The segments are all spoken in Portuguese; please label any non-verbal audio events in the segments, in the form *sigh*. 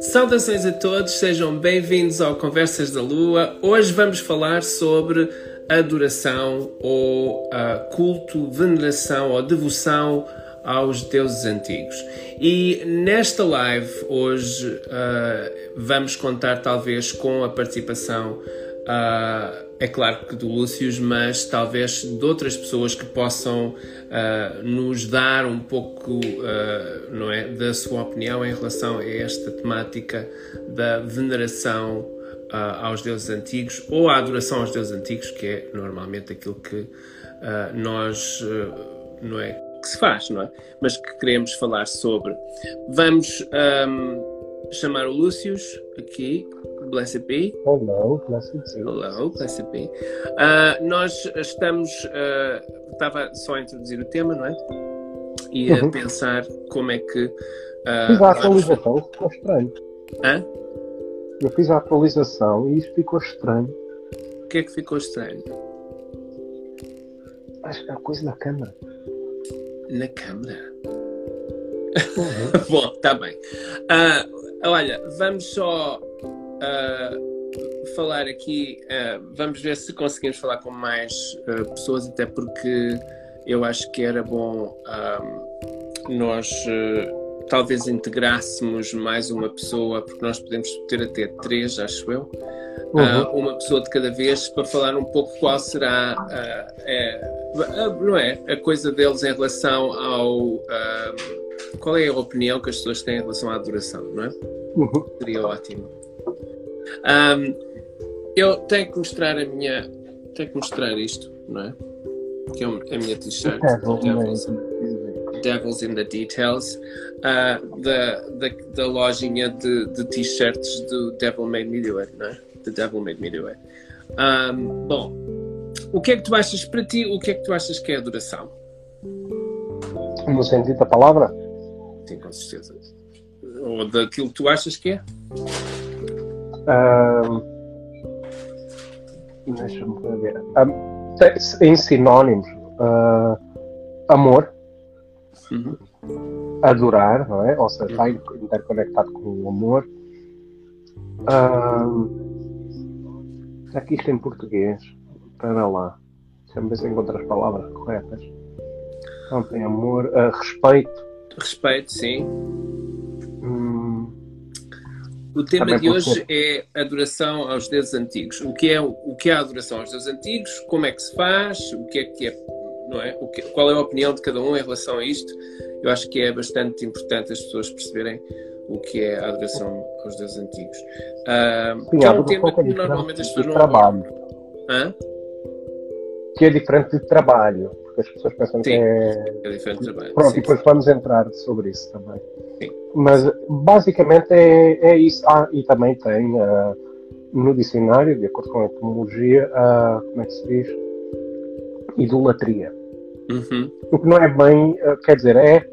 Saudações a todos, sejam bem-vindos ao Conversas da Lua. Hoje vamos falar sobre adoração ou uh, culto, veneração ou devoção aos deuses antigos. E nesta live hoje uh, vamos contar talvez com a participação uh, é claro que do Lúcio, mas talvez de outras pessoas que possam uh, nos dar um pouco uh, não é, da sua opinião em relação a esta temática da veneração uh, aos deuses antigos ou a adoração aos deuses antigos, que é normalmente aquilo que nós não é que se faz, não é? Mas que queremos falar sobre. Vamos um, chamar o Lúcio aqui Blessed be. Hello. Hello, Blessed be. Uh, nós estamos. Uh, estava só a introduzir o tema, não é? E a uhum. pensar como é que. Uh, fiz a atualização, vamos... ficou estranho. Hã? Eu fiz a atualização e isto ficou estranho. O que é que ficou estranho? Acho que é a coisa na câmara. Na câmara? Uhum. *laughs* Bom, está bem. Uh, olha, vamos só uh, falar aqui, uh, vamos ver se conseguimos falar com mais uh, pessoas, até porque eu acho que era bom nós talvez integrássemos mais uma pessoa, porque nós podemos ter até três, acho eu. Uhum. uma pessoa de cada vez para falar um pouco qual será não é, a coisa deles em relação ao qual é a opinião que as pessoas têm em relação à adoração, não é? Uhum. Seria ótimo. Um, eu tenho que mostrar a minha. Tenho que mostrar isto, não é? Que é a minha t-shirt. Devils, Devils in the Details. Uh, da, da, da lojinha de, de t-shirts do Devil Made Me Do It, não é? The Devil Made Me Do It. Um, bom, o que é que tu achas para ti? O que é que tu achas que é adoração? No sentido da palavra? Sim, com certeza. Ou daquilo que tu achas que é? Um, Deixa-me ver. Um, em sinónimos, uh, amor, uhum. adorar, não é? Ou seja, está interconectado com o amor. Um, aqui isto em português. Espera lá. Deixa-me ver se encontro as palavras corretas. Então, tem amor, uh, respeito. Respeito, sim. O tema de hoje é adoração aos deuses antigos. O que é o que é a adoração aos deuses antigos? Como é que se faz? O que é que é, não é? O que, qual é a opinião de cada um em relação a isto? Eu acho que é bastante importante as pessoas perceberem o que é a adoração aos deuses antigos. Uh, Sim, que é um tema que normalmente as pessoas não trabalho. Hã? Que é diferente de trabalho, porque as pessoas pensam Sim, que é. é diferente trabalho. Pronto, Sim. e depois vamos entrar sobre isso também. Mas basicamente é, é isso. Ah, e também tem uh, no dicionário, de acordo com a etimologia, uh, como é que se diz? Idolatria. Uhum. O que não é bem, uh, quer dizer, é,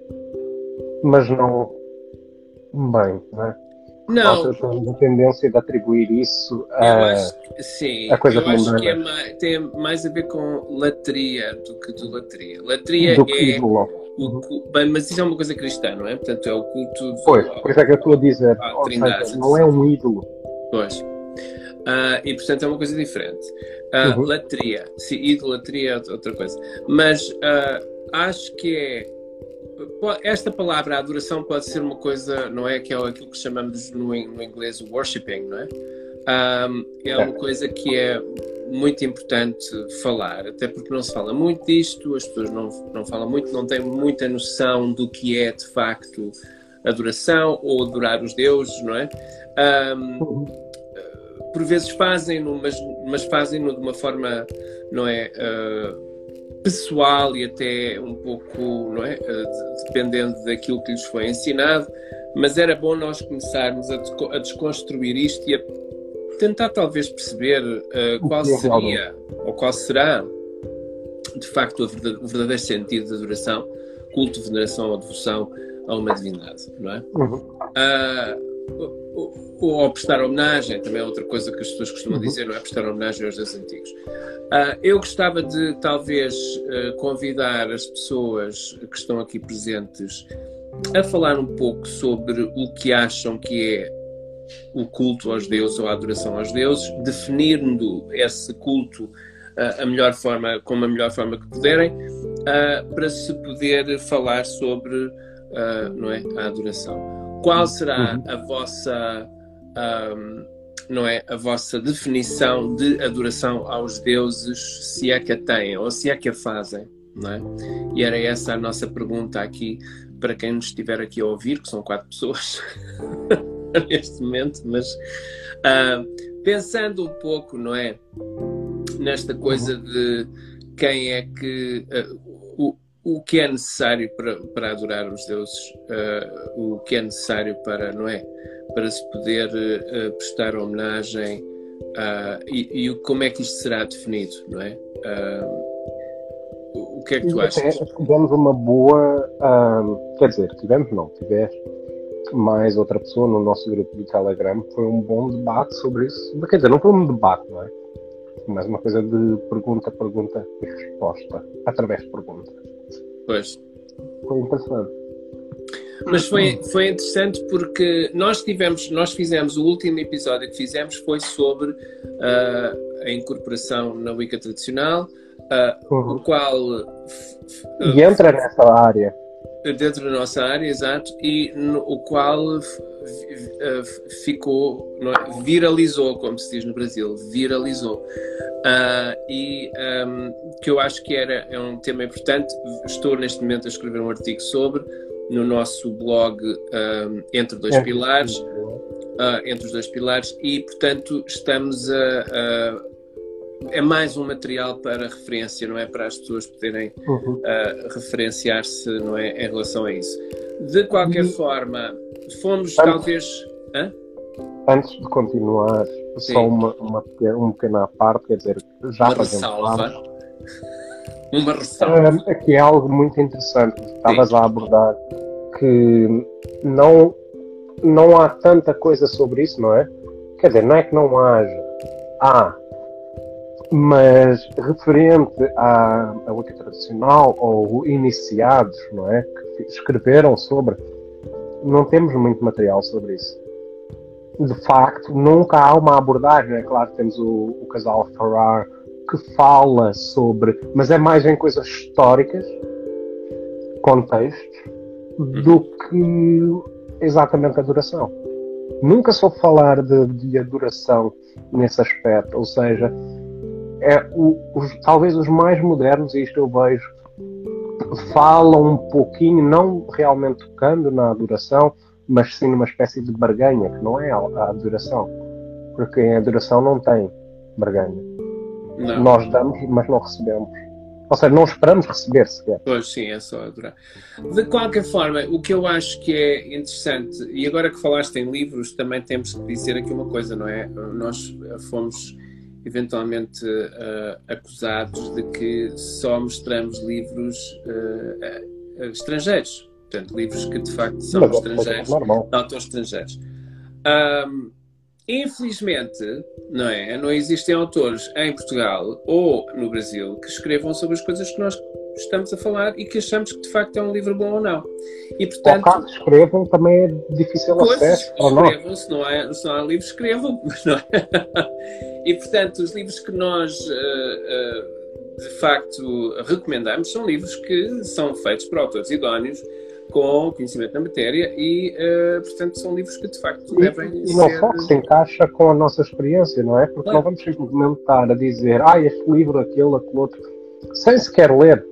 mas não bem, não é? Não. Nós temos a tendência de atribuir isso a, que, sim, a coisa eu acho que é mais, tem mais a ver com latria do que idolatria. Latria do é. O, bem, mas isso é uma coisa cristã, não é? Portanto, é o culto. Pois, por isso é que eu estou a dizer. Ah, trindade, seja, não é um ídolo. Pois. Uh, e portanto é uma coisa diferente. Uh, uhum. Latria, sim, idolatria é outra coisa. Mas uh, acho que é. Esta palavra, adoração, pode ser uma coisa, não é? Que é aquilo que chamamos no, no inglês worshipping, não é? Um, é uma coisa que é muito importante falar, até porque não se fala muito disto, as pessoas não, não falam muito, não têm muita noção do que é de facto adoração ou adorar os deuses, não é? Um, por vezes fazem-no, mas, mas fazem-no de uma forma, não é? Uh, pessoal e até um pouco, não é? Uh, dependendo daquilo que lhes foi ensinado, mas era bom nós começarmos a, a desconstruir isto e a tentar talvez perceber uh, qual seria ou qual será de facto o verdadeiro sentido da adoração, culto, veneração ou devoção a uma divindade, não é? Uhum. Uh, ou prestar homenagem, também é outra coisa que as pessoas costumam uhum. dizer, não é prestar homenagem aos deuses antigos. Uh, eu gostava de talvez uh, convidar as pessoas que estão aqui presentes a falar um pouco sobre o que acham que é o culto aos deuses ou a adoração aos deuses, definindo esse culto uh, a melhor forma, como a melhor forma que puderem, para se poder falar sobre não é, a adoração. Qual será uhum. a vossa um, não é a vossa definição de adoração aos deuses, se é que a têm ou se é que a fazem, não é? E era essa a nossa pergunta aqui para quem nos estiver aqui a ouvir, que são quatro pessoas *laughs* neste momento, mas uh, pensando um pouco, não é, nesta coisa de quem é que uh, o, que é necessário para, para adorar os deuses, uh, o que é necessário para, não é? Para se poder uh, prestar homenagem uh, e, e, como é que isto será definido, não é? o que é que tu achas? Tivemos uma boa, quer dizer, tivemos não, tiveste mais outra pessoa no nosso grupo do Telegram, foi um bom debate sobre isso. Quer dizer, não foi um debate, não é? Mas uma coisa de pergunta, pergunta e resposta, através de pergunta. Pois. Foi interessante. Mas foi, foi interessante porque nós tivemos, nós fizemos o último episódio que fizemos foi sobre uh, a incorporação na Wicca tradicional, uh, uhum. o qual uh, e entra nessa área dentro da nossa área, exato, e no, o qual ficou, é? viralizou, como se diz no Brasil, viralizou. Uh, e um, que eu acho que era, é um tema importante. Estou neste momento a escrever um artigo sobre no nosso blog um, Entre Dois é. Pilares. Uh, entre os dois pilares e portanto estamos a, a é mais um material para referência, não é? Para as pessoas poderem uhum. uh, referenciar-se, não é? Em relação a isso. De qualquer uhum. forma, fomos antes, talvez. Hã? Antes de continuar, Sim. só uma, uma, uma pequena parte, quer dizer, já uma ressalva. Uma ressalva. Um, aqui é algo muito interessante que estavas a abordar, que não, não há tanta coisa sobre isso, não é? Quer dizer, não é que não haja. Há, mas referente à, à Wicca tradicional ou iniciados, não é? Que escreveram sobre, não temos muito material sobre isso. De facto, nunca há uma abordagem. É claro, temos o, o casal Farrar que fala sobre, mas é mais em coisas históricas, contextos, do que exatamente adoração. Nunca sou falar de, de adoração nesse aspecto, ou seja, é o, os, talvez os mais modernos, e isto eu vejo, falam um pouquinho, não realmente tocando na adoração, mas sim numa espécie de barganha, que não é a adoração. Porque em adoração não tem barganha. Não. Nós damos, mas não recebemos. Ou seja, não esperamos receber sequer. Pois sim, é só adorar. De qualquer forma, o que eu acho que é interessante, e agora que falaste em livros, também temos que dizer aqui uma coisa, não é? Nós fomos eventualmente uh, acusados de que só mostramos livros uh, estrangeiros. Portanto, livros que de facto são Mas, estrangeiros, autores estrangeiros. Um, infelizmente, não é? Não existem autores em Portugal ou no Brasil que escrevam sobre as coisas que nós estamos a falar e que achamos que de facto é um livro bom ou não. E portanto. Ou caso escrevam, também é difícil acesso nós. Se não, há, se não há livros, escrevam. *laughs* É? E portanto, os livros que nós. Uh, uh, de facto, recomendamos são livros que são feitos por autores idóneos com conhecimento na matéria e, uh, portanto, são livros que de facto e, devem e não só que se encaixa com a nossa experiência, não é? Porque claro. não vamos simplesmente estar a dizer ah, este livro, aquele, aquele outro, sem sequer ler.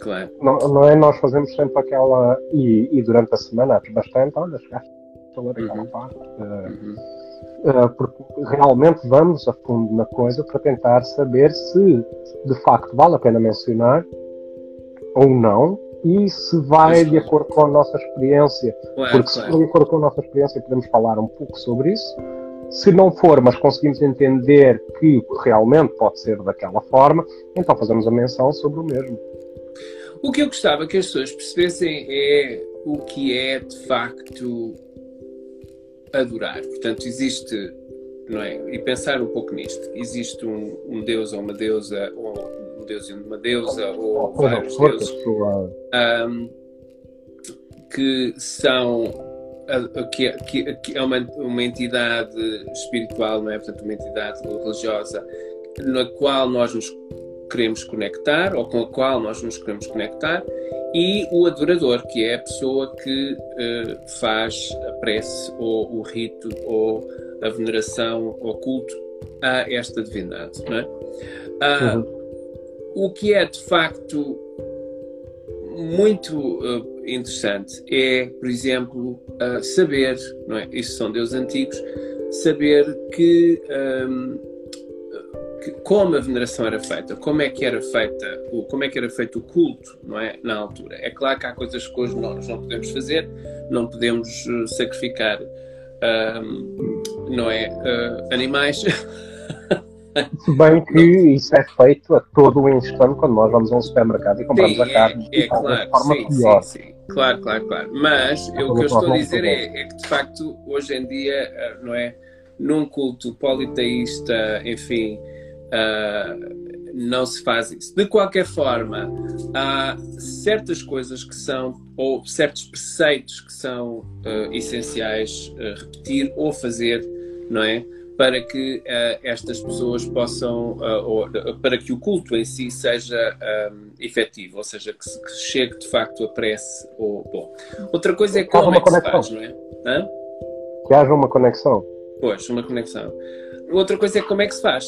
Claro. Não, não é? Nós fazemos sempre aquela. E, e durante a semana, bastante, olha, chegaste a ler aquela parte. Uh, uhum. uh, porque realmente vamos a fundo na coisa para tentar saber se de facto vale a pena mencionar ou não e se vai de acordo com a nossa experiência. Claro, porque se for de acordo com a nossa experiência, podemos falar um pouco sobre isso. Se não for, mas conseguimos entender que realmente pode ser daquela forma, então fazemos a menção sobre o mesmo. O que eu gostava que as pessoas percebessem é o que é de facto adorar. Portanto, existe, não é? E pensar um pouco nisto. Existe um, um deus ou uma deusa, ou um deus e uma deusa, ou vários deuses, um, que são que, que, que, é uma, uma entidade espiritual, não é? Portanto, uma entidade religiosa na qual nós nos queremos conectar ou com a qual nós nos queremos conectar e o adorador, que é a pessoa que uh, faz a prece ou o rito ou a veneração ou culto a esta divindade. Não é? Uh, uhum. O que é de facto muito uh, interessante é, por exemplo, saber, não é? Isso são deuses antigos, saber que um, que, como a veneração era feita, como é que era feita, o, como é que era feito o culto, não é, na altura. É claro que há coisas que hoje nós não podemos fazer, não podemos uh, sacrificar, um, não é, uh, animais. Se bem que isso é feito a todo o instante quando nós vamos a um supermercado e compramos sim, a carne é, é claro, de forma sim, melhor. Sim, sim. Claro, claro, claro. Mas eu, o que eu estou a dizer é, é, que de facto hoje em dia, uh, não é? Num culto politeísta, enfim, Uh, não se faz isso. De qualquer forma, há certas coisas que são, ou certos preceitos que são uh, essenciais uh, repetir ou fazer, não é? Para que uh, estas pessoas possam, ou, para que o culto em si seja um, efetivo, ou seja, que, que, chegue de facto a prece. Ou, bom. Outra coisa é como é que se faz, não é? Hã? Que haja uma conexão. Pois, uma conexão. Outra coisa é como é que se faz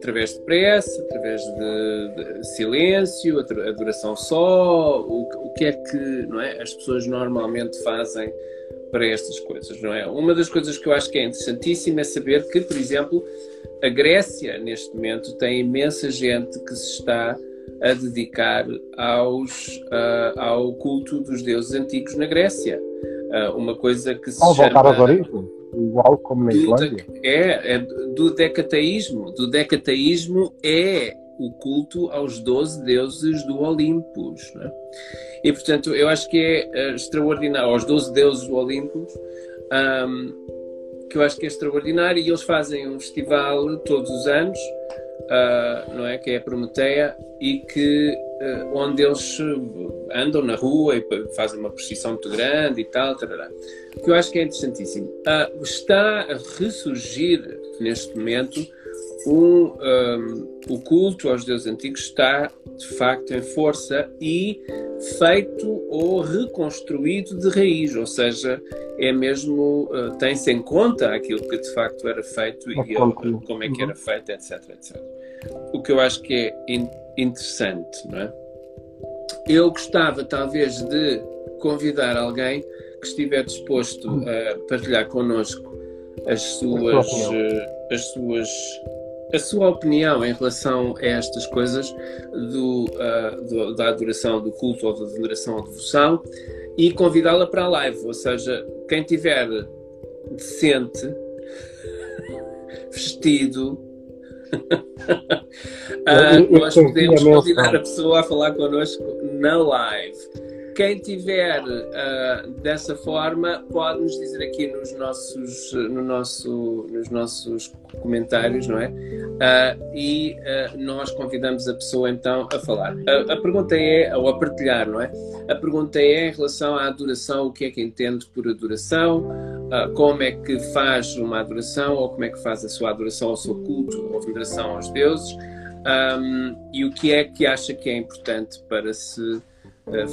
através de prece, através de, de silêncio, adoração só, o, o, que é que não é, as pessoas normalmente fazem para estas coisas, não é? Uma das coisas que eu acho que é interessantíssima é saber que, por exemplo, a Grécia, neste momento, tem imensa gente que se está a dedicar aos, uh, ao culto dos deuses antigos na Grécia. Uh, uma coisa que se Ao chama... voltar às origens? Igual como na Islândia? É, é do decateísmo. Do decateísmo é o culto aos 12 deuses do Olympus. Né? E, portanto, eu acho que é uh, extraordinário, aos 12 deuses do Olympus, um, que eu acho que é extraordinário, e eles fazem um festival todos os anos, uh, não é? Que é a Prometeia, e que uh, onde eles andam na rua e fazem uma precisão muito grande e tal, tarará que eu acho que é interessantíssimo. Uh, está a ressurgir neste momento um, um, o culto aos deuses antigos está de facto em força e feito ou reconstruído de raiz, ou seja, é mesmo uh, tem-se em conta aquilo que de facto era feito e uh, como é que era feito, etc, etc. O que eu acho que é in interessante, não é? Eu gostava talvez de convidar alguém que estiver disposto a partilhar connosco as suas, eh, as suas, a sua opinião em relação a estas coisas do, uh, do, da adoração do culto ou da veneração ou devoção e convidá-la para a live, ou seja, quem tiver decente, *laughs* vestido, *laughs* uh, nós podemos convidar a pessoa a falar connosco na live quem tiver uh, dessa forma pode nos dizer aqui nos nossos, no nosso, nos nossos comentários, não é? Uh, e uh, nós convidamos a pessoa então a falar. A, a, pergunta é, ou a partilhar, não é? A pergunta é em relação à adoração, o que é que entende por adoração, como é que faz uma adoração, ou como é que faz a sua adoração ao seu culto, ou veneração aos deuses, um, e o que é que acha que é importante para se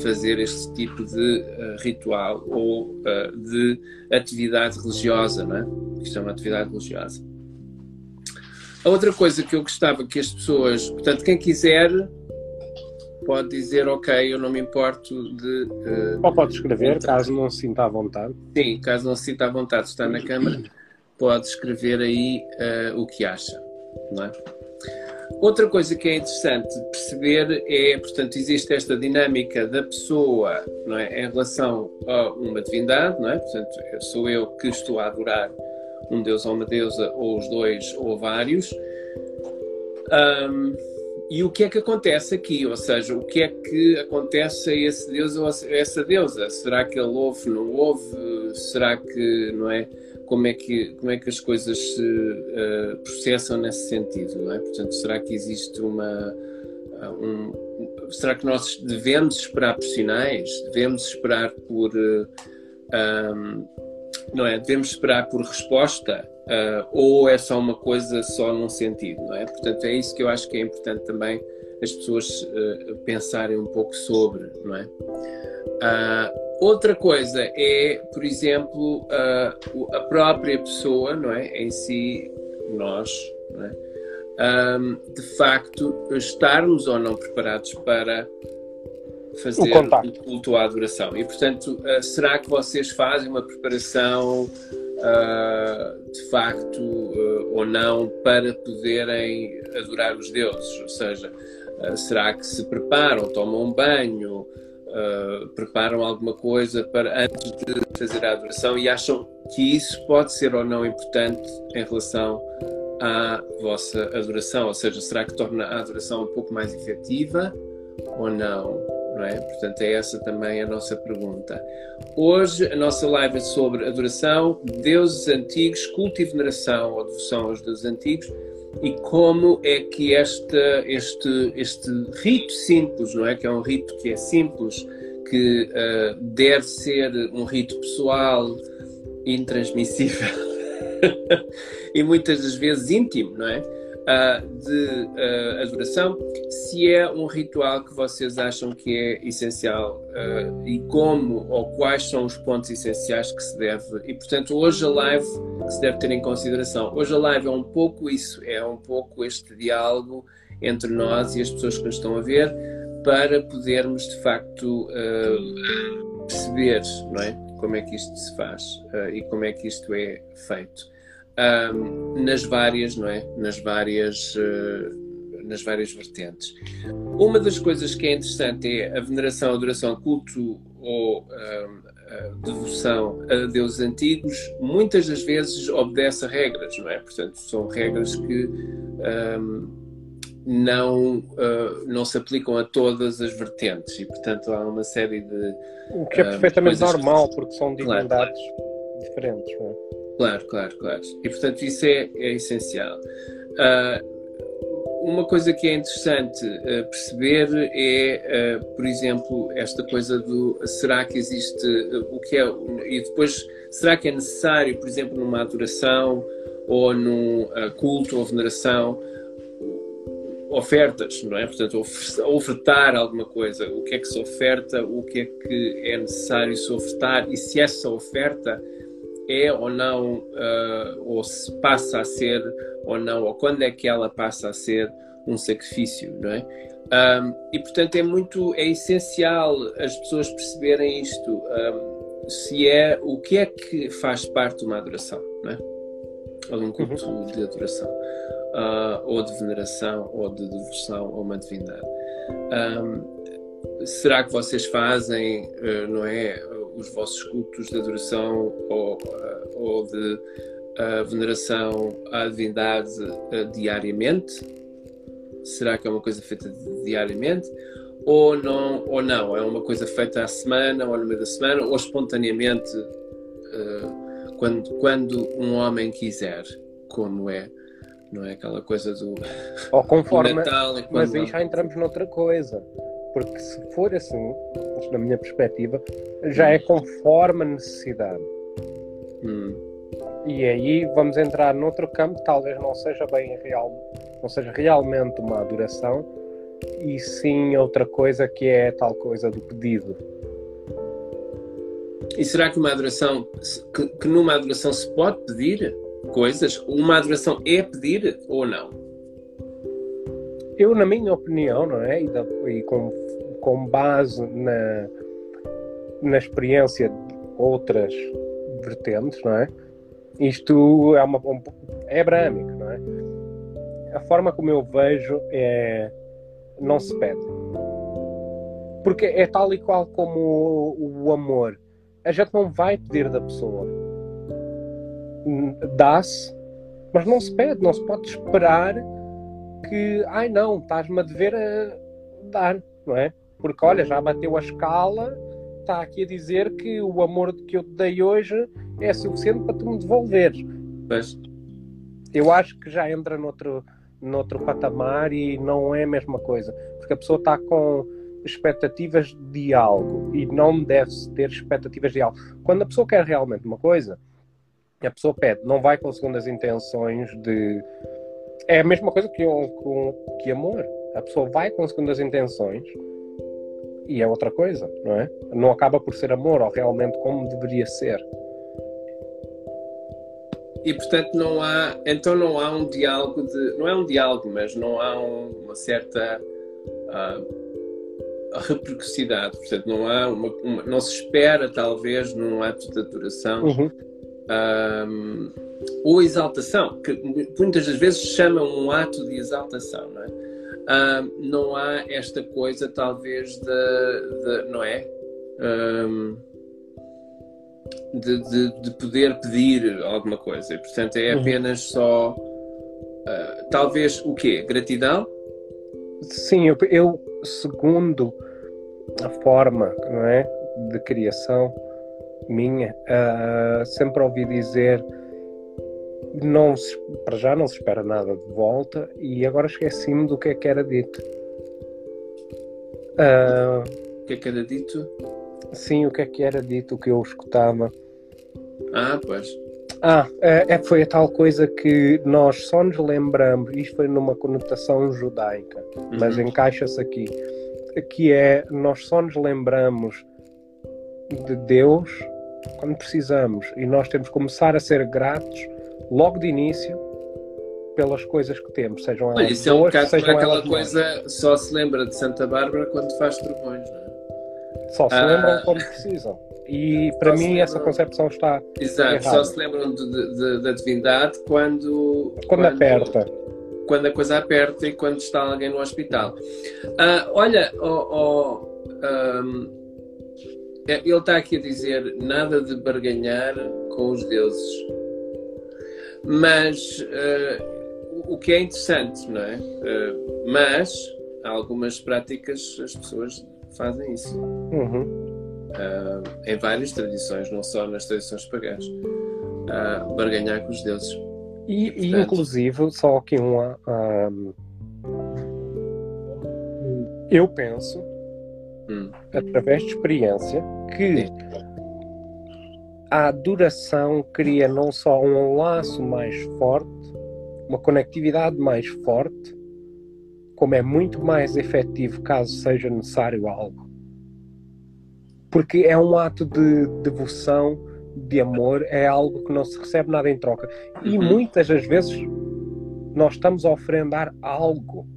fazer este tipo de uh, ritual ou uh, de atividade religiosa, não é? Isto é uma atividade religiosa. A outra coisa que eu gostava que as pessoas, portanto, quem quiser pode dizer, ok, eu não me importo de. Uh, Ou pode escrever, entrar. caso não se sinta à vontade. Sim, caso não se sinta à vontade de estar na Câmara, pode escrever aí uh, o que acha, não é? Outra coisa que é interessante perceber é, portanto, existe esta dinâmica da pessoa não é, em relação a uma divindade, não é? Portanto, sou eu que estou a adorar um deus ou uma deusa, ou os dois, ou vários. Um, e o que é que acontece aqui? Ou seja, o que é que acontece a esse deus ou a essa deusa? Será que ele ouve, não ouve? Será que, não é? Como é que, como é que as coisas se uh, processam nesse sentido, não é? Portanto, será que existe uma. Uh, um, será que nós devemos esperar por sinais? Devemos esperar por. Uh, um, não é? Devemos esperar por resposta? ou é só uma coisa só num sentido, não é? Portanto, é isso que eu acho que é importante também as pessoas pensarem um pouco sobre, não é? Outra coisa é, por exemplo, a, a própria pessoa, não é? Em si, nós, não é? Um, de facto, estarmos ou não preparados para fazer o, o culto à adoração. E, portanto, uh, será que vocês fazem uma preparação uh, de facto uh, ou não para poderem adorar os deuses? Ou seja, será que se preparam, tomam um banho? Uh, preparam alguma coisa para antes de fazer a adoração e acham que isso pode ser ou não importante em relação à vossa adoração, ou seja, será que torna a adoração um pouco mais efetiva ou não? Não é? Portanto, é essa também a nossa pergunta. Hoje a nossa live é sobre adoração, deuses antigos, culto e veneração ou devoção aos deuses antigos e como é que esta, este, este rito simples, não é? Que é um rito que é simples, que uh, deve ser um rito pessoal, intransmissível *laughs* e muitas das vezes íntimo, não é? Uh, de uh, adoração, se é um ritual que vocês acham que é essencial uh, e como ou quais são os pontos essenciais que se deve. E portanto, hoje a live se deve ter em consideração. Hoje a live é um pouco isso, é um pouco este diálogo entre nós e as pessoas que nos estão a ver para podermos de facto perceber não é? como é que isto se faz e como é que isto é feito um, nas várias, não é? Nas várias, uh, nas várias vertentes. Uma das coisas que é interessante é a veneração, adoração, culto ou devoção a deuses antigos, muitas das vezes obedece a regras, não é? Portanto, são regras que um, não, uh, não se aplicam a todas as vertentes e, portanto, há uma série de. O que é perfeitamente normal, que... porque são divindades claro, claro. diferentes, não é? Claro, claro, claro. E portanto isso é, é essencial. Uh, uma coisa que é interessante uh, perceber é, uh, por exemplo, esta coisa do será que existe o que é e depois será que é necessário, por exemplo, numa adoração ou num culto ou veneração ofertas, não é? Portanto, ofertar alguma coisa, o que é que se oferta, o que é que é necessário se ofertar e se essa oferta é ou não, uh, ou se passa a ser ou não, ou quando é que ela passa a ser um sacrifício, não é? Um, e portanto é muito, é essencial as pessoas perceberem isto, um, se é, o que é que faz parte de uma adoração, não é? Ou de um culto uhum. de adoração, uh, ou de veneração, ou de devoção a uma divindade. Um, será que vocês fazem, uh, não é? Os vossos cultos de adoração ou, eh, ou de uh, veneração à divindade uh, diariamente? Será que é uma coisa feita diariamente? Ou não, ou não? É uma coisa feita à semana, ou no meio da semana, ou espontaneamente, quando, quando um homem quiser, como é? Não é aquela coisa do, ou conforme, *laughs* do Natal. Mas aí já entramos noutra coisa porque se for assim, na minha perspectiva, já é conforme a necessidade. Hum. E aí vamos entrar noutro campo, talvez não seja bem real, não seja realmente uma adoração, e sim outra coisa que é tal coisa do pedido. E será que uma adoração, que, que numa adoração se pode pedir coisas? Uma adoração é pedir ou não? Eu, na minha opinião, não é? E, da, e com, com base na, na experiência de outras vertentes, não é? Isto é, uma, um, é abrâmico, não é? A forma como eu vejo é. não se pede. Porque é tal e qual como o, o amor. A gente não vai pedir da pessoa. Dá-se, mas não se pede, não se pode esperar que, ai não, estás-me a dever a dar, não é? Porque olha, já bateu a escala, está aqui a dizer que o amor que eu te dei hoje é suficiente para tu me devolveres. Mas... Eu acho que já entra noutro, noutro patamar e não é a mesma coisa. Porque a pessoa está com expectativas de algo e não deve ter expectativas de algo. Quando a pessoa quer realmente uma coisa, a pessoa pede, não vai com segundas intenções de. É a mesma coisa que, com, que amor. A pessoa vai com segundas intenções e é outra coisa, não é? Não acaba por ser amor ou realmente como deveria ser. E portanto não há, então não há um diálogo de, não é um diálogo, mas não há um, uma certa uh, repercussidade, portanto não há uma, uma, não se espera talvez num ato de adoração uhum. um, ou exaltação, que muitas das vezes chamam um ato de exaltação, não é? Uh, não há esta coisa talvez de, de não é? Um, de, de, de, poder pedir alguma coisa. E, portanto, é uhum. apenas só. Uh, talvez o quê? Gratidão? Sim, eu, eu, segundo a forma não é, de criação minha, uh, sempre ouvi dizer não se, para já não se espera nada de volta e agora esqueci-me do que é que era dito. Uh, o que é que era dito? Sim, o que é que era dito, o que eu escutava. Ah, pois. Ah, é, é, foi a tal coisa que nós só nos lembramos, isto foi numa conotação judaica, uhum. mas encaixa-se aqui, que é nós só nos lembramos de Deus quando precisamos e nós temos que começar a ser gratos logo de início pelas coisas que temos, sejam elas Olha, isso é um bocado aquela coisa, só se lembra de Santa Bárbara quando faz trovões, não é? Só se ah, lembram quando precisam. E *laughs* para mim essa concepção está. Exato, errada. só se lembram de, de, da divindade quando, quando. Quando aperta. Quando a coisa aperta e quando está alguém no hospital. Uh, olha, oh, oh, um, ele está aqui a dizer nada de barganhar com os deuses. Mas uh, o que é interessante, não é? Uh, mas algumas práticas as pessoas fazem isso. Uhum. Uh, em várias tradições, não só nas tradições pagãs. Uh, barganhar com os deuses. E, Portanto, e inclusive, só aqui uma. Um, eu penso, hum. através de experiência, que Sim. A adoração cria não só um laço mais forte, uma conectividade mais forte, como é muito mais efetivo caso seja necessário algo. Porque é um ato de devoção, de amor, é algo que não se recebe nada em troca. E uhum. muitas das vezes nós estamos a oferendar algo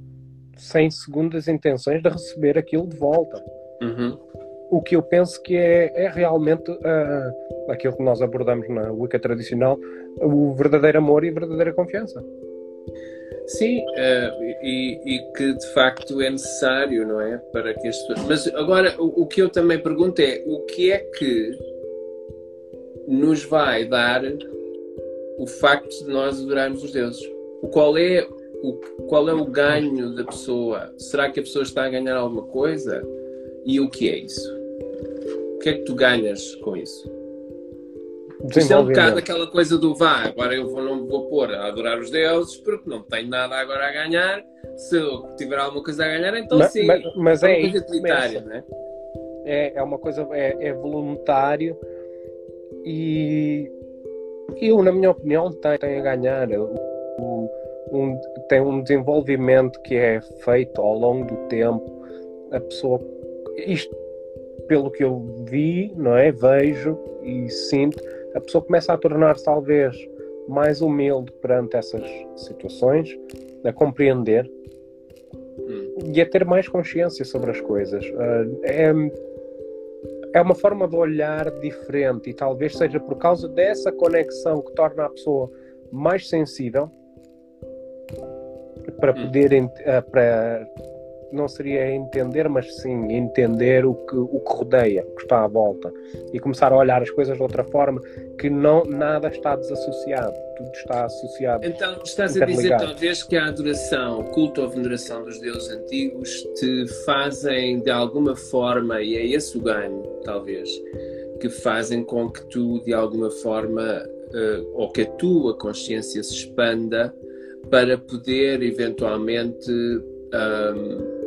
sem segundas intenções de receber aquilo de volta. Uhum. O que eu penso que é, é realmente uh, aquilo que nós abordamos na Wicca tradicional, o verdadeiro amor e a verdadeira confiança. Sim, uh, e, e, que de facto é necessário, não é? Para que as pessoas. Mas agora o, o, que eu também pergunto é o que é que nos vai dar o facto de nós adorarmos os deuses? Qual é o, qual é o ganho da pessoa? Será que a pessoa está a ganhar alguma coisa? E o que é isso? O que é que tu ganhas com isso? Isto é um bocado aquela coisa do vá, agora eu vou, não vou pôr a adorar os deuses porque não tenho nada agora a ganhar. Se eu tiver alguma coisa a ganhar, então mas, sim. Mas, mas é, é uma coisa utilitária, não é? É, uma coisa, é, é voluntário e eu, na minha opinião, tem, tem a ganhar. O, um, tem um desenvolvimento que é feito ao longo do tempo. A pessoa, isto pelo que eu vi, não é? Vejo e sinto, a pessoa começa a tornar-se talvez mais humilde perante essas situações, a compreender hum. e a ter mais consciência sobre as coisas. Uh, é, é uma forma de olhar diferente e talvez seja por causa dessa conexão que torna a pessoa mais sensível para hum. poder uh, para não seria entender, mas sim entender o que, o que rodeia, o que está à volta e começar a olhar as coisas de outra forma, que não, nada está desassociado, tudo está associado. Então, estás a dizer talvez que a adoração, culto ou veneração dos deuses antigos te fazem de alguma forma, e é esse o ganho, talvez, que fazem com que tu, de alguma forma, uh, ou que a tua consciência se expanda para poder eventualmente um,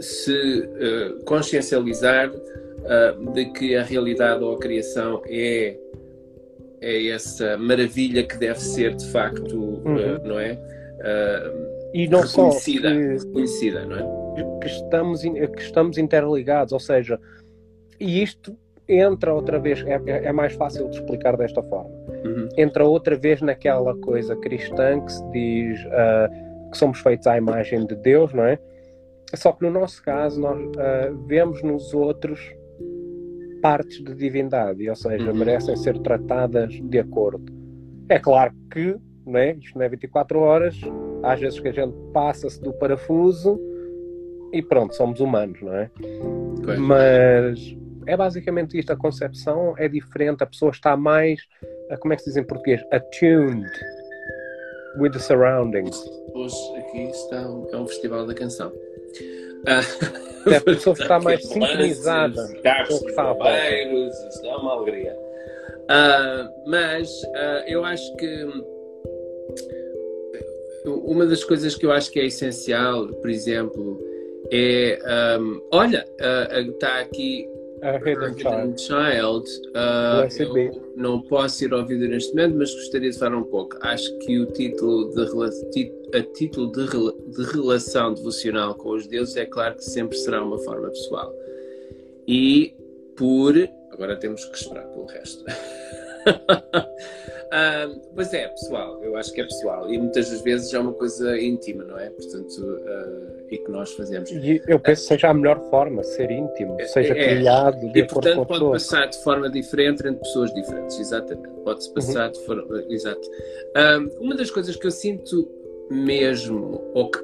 se uh, consciencializar uh, de que a realidade ou a criação é, é essa maravilha que deve ser de facto, uhum. não é? e não reconhecida, só que, reconhecida, não é? Que estamos, que estamos interligados, ou seja, e isto entra outra vez, é, é, é mais fácil de explicar desta forma. Uhum. Entra outra vez naquela coisa cristã que se diz uh, que somos feitos à imagem de Deus, não é? Só que no nosso caso, nós uh, vemos nos outros partes de divindade, ou seja, uhum. merecem ser tratadas de acordo. É claro que não é? isto não é 24 horas, às vezes que a gente passa-se do parafuso e pronto, somos humanos, não é? Mas é basicamente isto, a concepção é diferente, a pessoa está mais, como é que se diz em português? Attuned with the surroundings. Hoje aqui está é um festival da canção. A pessoa *laughs* está mais sincronizada com o que está a Isto é uma alegria. Uh, mas uh, eu acho que uma das coisas que eu acho que é essencial, por exemplo, é um, olha, uh, está aqui a Hidden Child. Child uh, não posso ir ao vídeo neste momento, mas gostaria de falar um pouco. Acho que o título de, a título de, de relação devocional com os deuses é claro que sempre será uma forma pessoal. E por. Agora temos que esperar pelo resto. *laughs* Uh, pois é, pessoal, eu acho que é pessoal e muitas das vezes é uma coisa íntima, não é? Portanto, uh, e que nós fazemos. E eu penso que seja a melhor forma, ser íntimo, é, seja é, criado de e, portanto, pode passar de forma diferente entre pessoas diferentes, exatamente. Pode-se uhum. passar uhum. de forma. Exato. uma das coisas que eu sinto mesmo, ou que,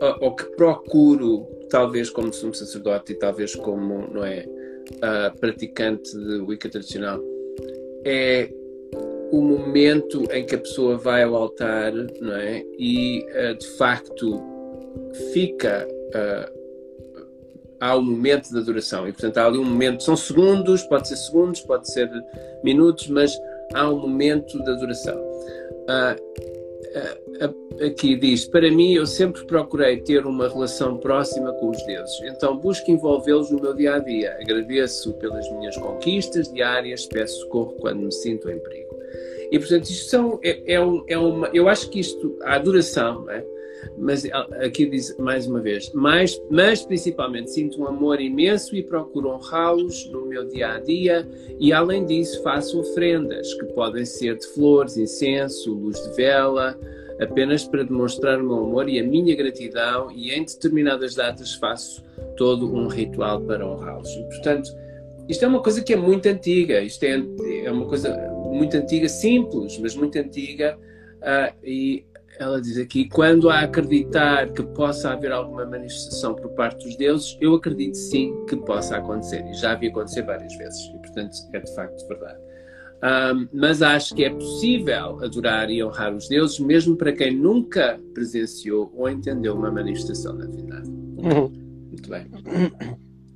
ou, ou que procuro, talvez como sumo sacerdote e talvez como, não é? Uh, praticante de Wicca tradicional, é o momento em que a pessoa vai ao altar, não é? E uh, de facto fica. Uh, há um momento de adoração e portanto há ali um momento, são segundos, pode ser segundos, pode ser minutos, mas há um momento de adoração. Uh, aqui diz: Para mim, eu sempre procurei ter uma relação próxima com os deuses, então busco envolvê-los no meu dia a dia. Agradeço pelas minhas conquistas diárias, peço socorro quando me sinto em perigo. E portanto, isto são, é, é, um, é uma. Eu acho que isto, a adoração, é? mas aqui diz mais uma vez, mas, mas principalmente sinto um amor imenso e procuro honrá-los no meu dia a dia e além disso faço ofrendas que podem ser de flores, incenso, luz de vela, apenas para demonstrar o meu amor e a minha gratidão e em determinadas datas faço todo um ritual para honrá-los. Portanto, isto é uma coisa que é muito antiga, isto é, é uma coisa muito antiga, simples, mas muito antiga, uh, e ela diz aqui: quando há acreditar que possa haver alguma manifestação por parte dos deuses, eu acredito sim que possa acontecer. E já havia acontecido várias vezes, e portanto é de facto verdade. Um, mas acho que é possível adorar e honrar os deuses, mesmo para quem nunca presenciou ou entendeu uma manifestação da divindade. Uhum. Muito bem.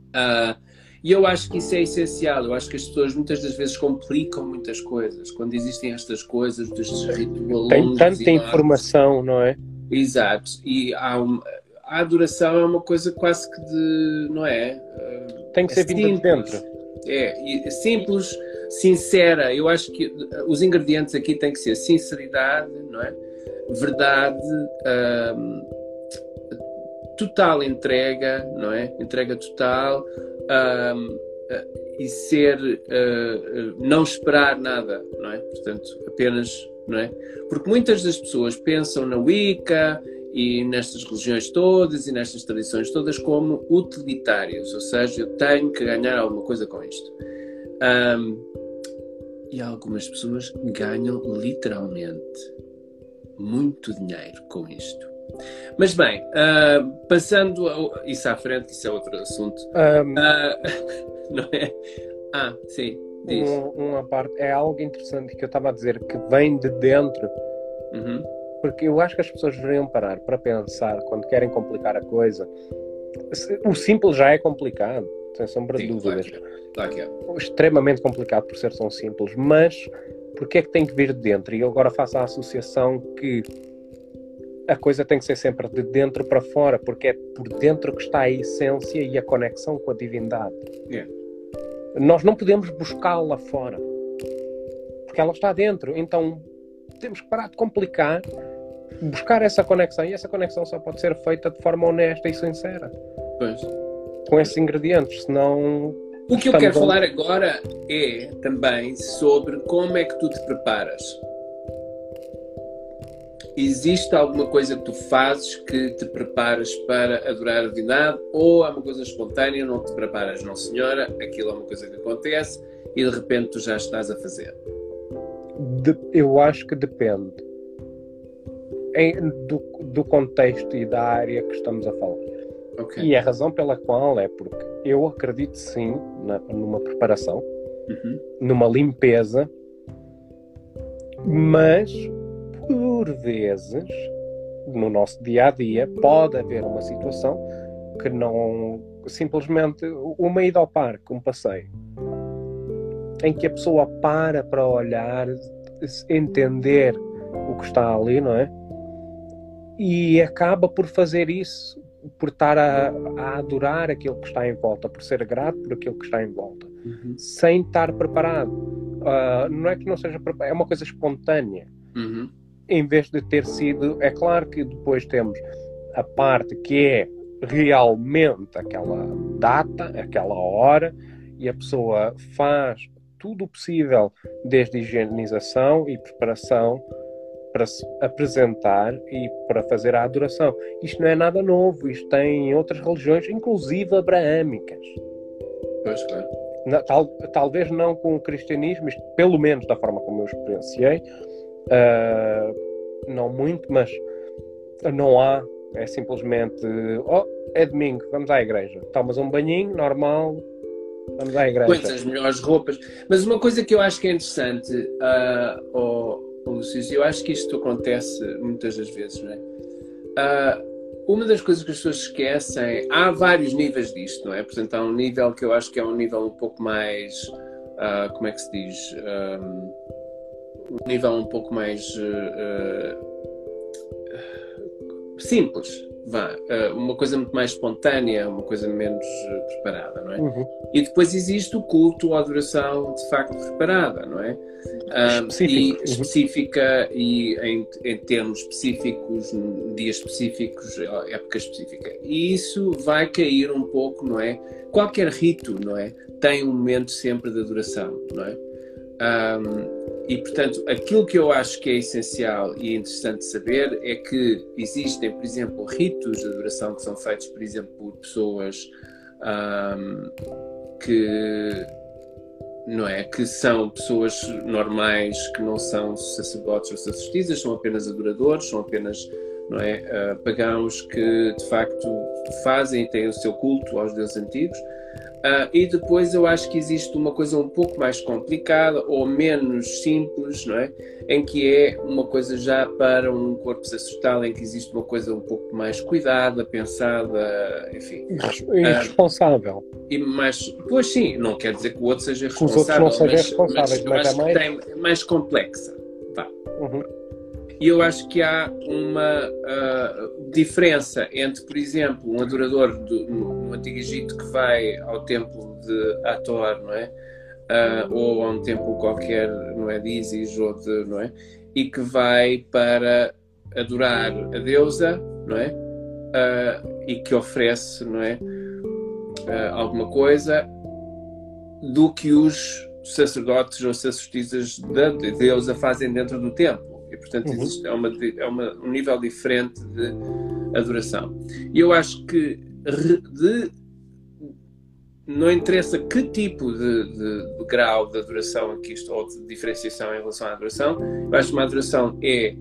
Uh, e eu acho que isso é essencial. Eu acho que as pessoas muitas das vezes complicam muitas coisas. Quando existem estas coisas, destes rituais. Tem tanta informação, não é? Exato. E há uma, a adoração é uma coisa quase que de. Não é? Tem que é ser vinda de dentro. É, é simples, sincera. Eu acho que os ingredientes aqui têm que ser sinceridade, não é? Verdade. Hum, total entrega, não é? Entrega total, uh, e ser uh, não esperar nada, não é? Portanto, apenas, não é? Porque muitas das pessoas pensam na Wicca e nestas religiões todas e nestas tradições todas como utilitários, ou seja, eu tenho que ganhar alguma coisa com isto. Um, e algumas pessoas ganham literalmente muito dinheiro com isto. Mas bem, uh, passando a, isso à frente, isso é outro assunto. Um, uh, *laughs* não é? Ah, sim. Diz. Um, uma parte é algo interessante que eu estava a dizer que vem de dentro. Uhum. Porque eu acho que as pessoas deveriam parar para pensar quando querem complicar a coisa O simples já é complicado, sem sombra de dúvidas. Claro, claro que é. Extremamente complicado por ser tão simples, mas porque é que tem que vir de dentro? E eu agora faço a associação que a coisa tem que ser sempre de dentro para fora, porque é por dentro que está a essência e a conexão com a divindade. Yeah. Nós não podemos buscá-la fora, porque ela está dentro. Então temos que parar de complicar, buscar essa conexão, e essa conexão só pode ser feita de forma honesta e sincera. Pois. Com esses ingredientes, senão. O que eu quero falar agora é também sobre como é que tu te preparas existe alguma coisa que tu fazes que te preparas para adorar a divindade ou é uma coisa espontânea, não te preparas, não senhora, aquilo é uma coisa que acontece e de repente tu já estás a fazer? De, eu acho que depende em, do, do contexto e da área que estamos a falar. Okay. E a razão pela qual é porque eu acredito sim na, numa preparação, uhum. numa limpeza, mas por vezes, no nosso dia a dia, pode haver uma situação que não. simplesmente uma ida ao parque, um passeio, em que a pessoa para para olhar, entender o que está ali, não é? E acaba por fazer isso, por estar a, a adorar aquilo que está em volta, por ser grato por aquilo que está em volta, uhum. sem estar preparado. Uh, não é que não seja preparado, é uma coisa espontânea. Uhum em vez de ter sido. É claro que depois temos a parte que é realmente aquela data, aquela hora, e a pessoa faz tudo o possível, desde higienização e preparação, para se apresentar e para fazer a adoração. Isto não é nada novo, isto tem em outras religiões, inclusive abraâmicas. Pois, claro. Tal, talvez não com o cristianismo, isto, pelo menos da forma como eu experienciei, Uh, não muito, mas não há. É simplesmente, oh, é domingo, vamos à igreja. Tomas um banhinho, normal, vamos à igreja. Pois, as melhores roupas. Mas uma coisa que eu acho que é interessante, uh, oh, Lúcio, eu acho que isto acontece muitas das vezes, não é? Uh, uma das coisas que as pessoas esquecem, há vários níveis disto, não é? Portanto, há um nível que eu acho que é um nível um pouco mais, uh, como é que se diz? Um, um nível um pouco mais uh, simples, vá, uh, uma coisa muito mais espontânea, uma coisa menos preparada, não é? Uhum. E depois existe o culto, a adoração de facto preparada, não é? e uhum. específica e em, em termos específicos, dias específicos, época específica. E isso vai cair um pouco, não é? Qualquer rito, não é? Tem um momento sempre de adoração, não é? Um, e, portanto, aquilo que eu acho que é essencial e interessante saber é que existem, por exemplo, ritos de adoração que são feitos, por exemplo, por pessoas um, que não é que são pessoas normais que não são sacerdotes ou sacerdotisas, são apenas adoradores, são apenas não é, uh, pagãos que de facto fazem e têm o seu culto aos deuses antigos Uh, e depois eu acho que existe uma coisa um pouco mais complicada ou menos simples, não é? Em que é uma coisa já para um corpo sacerdotal, em que existe uma coisa um pouco mais cuidada, pensada, enfim. Irresponsável. Uh, e mais, pois sim, não quer dizer que o outro seja responsável, Os outros não sejam responsáveis, mas, mas, mas mais... Tem, mais complexa. Vá. Uhum. E eu acho que há uma uh, diferença entre, por exemplo, um adorador do, no, no, Antigo Egito que vai ao templo de Ator, não é? Uh, ou a um templo qualquer, não é? De Isis ou de, não é? E que vai para adorar a deusa, não é? Uh, e que oferece, não é? alguma coisa do que os sacerdotes ou sacerdotisas da deusa fazem dentro do templo. E, portanto, uhum. existe, é, uma, é uma, um nível diferente de adoração. E eu acho que de, não interessa que tipo de, de, de, grau de adoração aqui ou de diferenciação em relação à adoração, eu acho que uma adoração é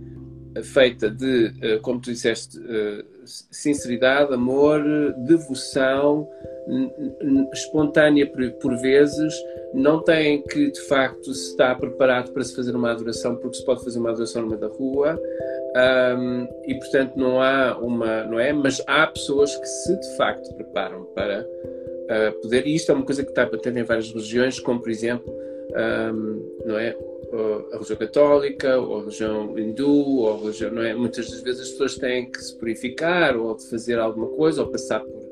feita de, eh, como tu disseste, eh, sinceridade, amor, devoção, espontânea por, por, vezes, não tem que de facto se estar preparado para se fazer uma adoração, porque se pode fazer uma adoração meio da rua, Um, e portanto não há uma, não é? Mas há pessoas que se de facto preparam para uh, poder, e isto é uma coisa que está patente em várias religiões, como por exemplo, um, não é? a religião católica, ou a religião hindu, ou a religião, não é? Muitas das vezes as pessoas têm que se purificar, ou de fazer alguma coisa, ou passar por